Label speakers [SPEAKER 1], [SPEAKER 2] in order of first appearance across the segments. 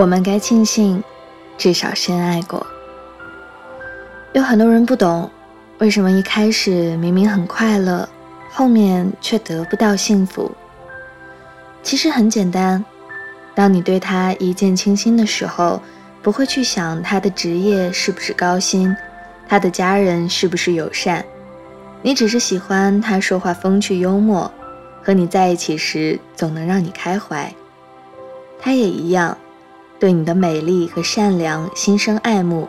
[SPEAKER 1] 我们该庆幸，至少深爱过。有很多人不懂，为什么一开始明明很快乐，后面却得不到幸福。其实很简单，当你对他一见倾心的时候，不会去想他的职业是不是高薪，他的家人是不是友善，你只是喜欢他说话风趣幽默，和你在一起时总能让你开怀。他也一样。对你的美丽和善良心生爱慕，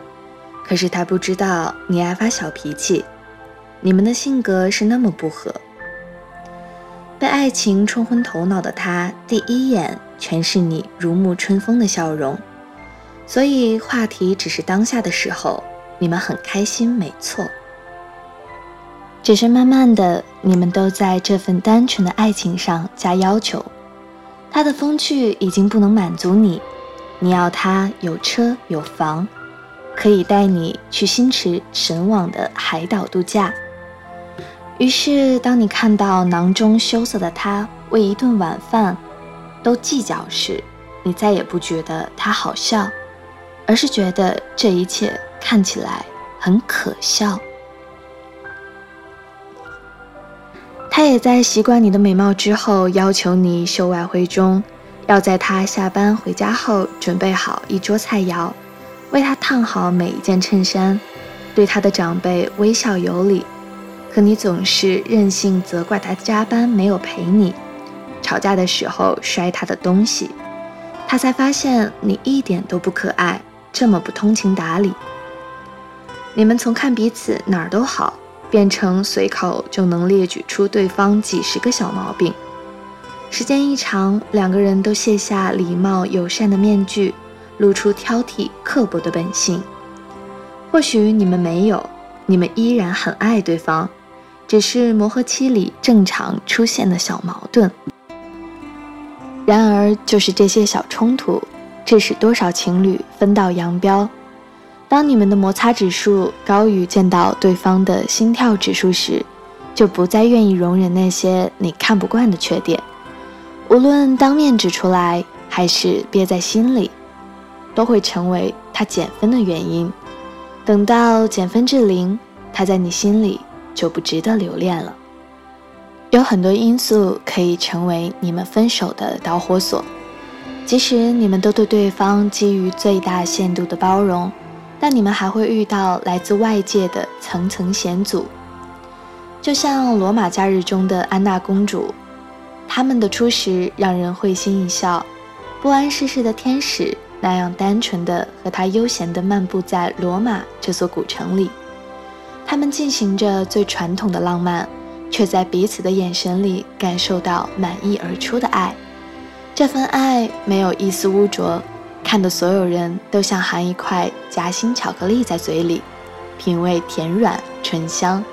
[SPEAKER 1] 可是他不知道你爱发小脾气，你们的性格是那么不合。被爱情冲昏头脑的他，第一眼全是你如沐春风的笑容，所以话题只是当下的时候，你们很开心，没错。只是慢慢的，你们都在这份单纯的爱情上加要求，他的风趣已经不能满足你。你要他有车有房，可以带你去心驰神往的海岛度假。于是，当你看到囊中羞涩的他为一顿晚饭都计较时，你再也不觉得他好笑，而是觉得这一切看起来很可笑。他也在习惯你的美貌之后，要求你秀外慧中。要在他下班回家后准备好一桌菜肴，为他烫好每一件衬衫，对他的长辈微笑有礼。可你总是任性责怪他加班没有陪你，吵架的时候摔他的东西，他才发现你一点都不可爱，这么不通情达理。你们从看彼此哪儿都好，变成随口就能列举出对方几十个小毛病。时间一长，两个人都卸下礼貌友善的面具，露出挑剔刻薄的本性。或许你们没有，你们依然很爱对方，只是磨合期里正常出现的小矛盾。然而，就是这些小冲突，致使多少情侣分道扬镳。当你们的摩擦指数高于见到对方的心跳指数时，就不再愿意容忍那些你看不惯的缺点。无论当面指出来，还是憋在心里，都会成为他减分的原因。等到减分至零，他在你心里就不值得留恋了。有很多因素可以成为你们分手的导火索，即使你们都对对方基于最大限度的包容，但你们还会遇到来自外界的层层险阻。就像罗马假日中的安娜公主。他们的初识让人会心一笑，不谙世事的天使那样单纯的和他悠闲地漫步在罗马这座古城里，他们进行着最传统的浪漫，却在彼此的眼神里感受到满溢而出的爱。这份爱没有一丝污浊，看的所有人都像含一块夹心巧克力在嘴里，品味甜软醇香。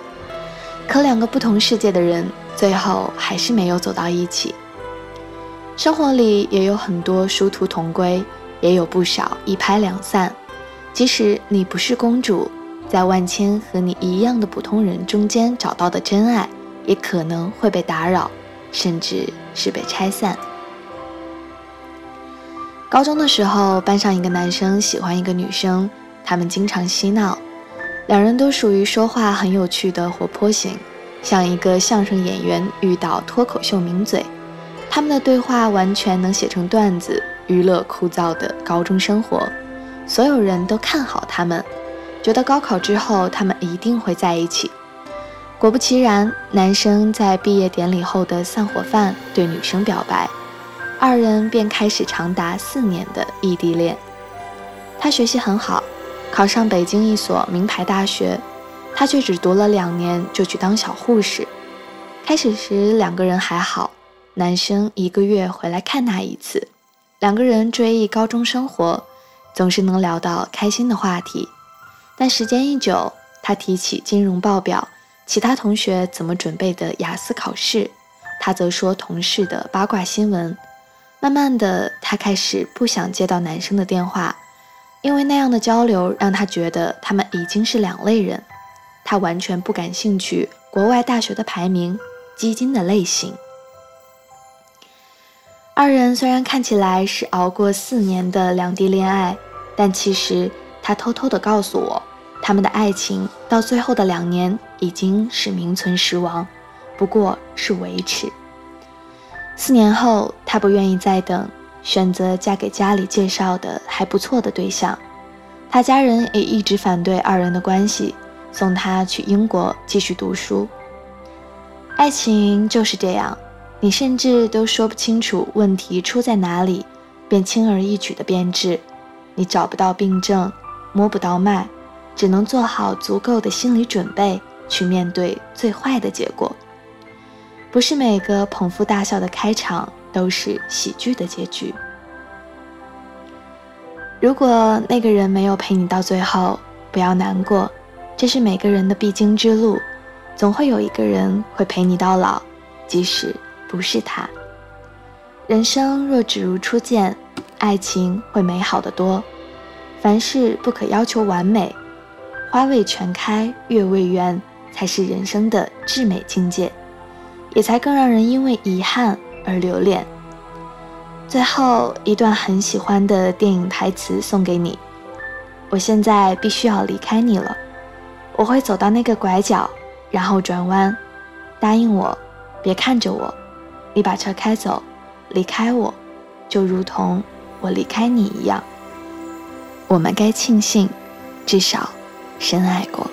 [SPEAKER 1] 可两个不同世界的人。最后还是没有走到一起。生活里也有很多殊途同归，也有不少一拍两散。即使你不是公主，在万千和你一样的普通人中间找到的真爱，也可能会被打扰，甚至是被拆散。高中的时候，班上一个男生喜欢一个女生，他们经常嬉闹，两人都属于说话很有趣的活泼型。像一个相声演员遇到脱口秀名嘴，他们的对话完全能写成段子，娱乐枯燥的高中生活。所有人都看好他们，觉得高考之后他们一定会在一起。果不其然，男生在毕业典礼后的散伙饭对女生表白，二人便开始长达四年的异地恋。他学习很好，考上北京一所名牌大学。他却只读了两年就去当小护士。开始时两个人还好，男生一个月回来看他一次，两个人追忆高中生活，总是能聊到开心的话题。但时间一久，他提起金融报表、其他同学怎么准备的雅思考试，他则说同事的八卦新闻。慢慢的，他开始不想接到男生的电话，因为那样的交流让他觉得他们已经是两类人。他完全不感兴趣国外大学的排名、基金的类型。二人虽然看起来是熬过四年的两地恋爱，但其实他偷偷的告诉我，他们的爱情到最后的两年已经是名存实亡，不过是维持。四年后，他不愿意再等，选择嫁给家里介绍的还不错的对象。他家人也一直反对二人的关系，送他去英国继续读书。爱情就是这样，你甚至都说不清楚问题出在哪里，便轻而易举的变质。你找不到病症，摸不到脉，只能做好足够的心理准备去面对最坏的结果。不是每个捧腹大笑的开场都是喜剧的结局。如果那个人没有陪你到最后，不要难过，这是每个人的必经之路，总会有一个人会陪你到老，即使不是他。人生若只如初见，爱情会美好的多。凡事不可要求完美，花未全开月未圆，才是人生的至美境界，也才更让人因为遗憾而留恋。最后一段很喜欢的电影台词送给你。我现在必须要离开你了，我会走到那个拐角，然后转弯。答应我，别看着我。你把车开走，离开我，就如同我离开你一样。我们该庆幸，至少深爱过。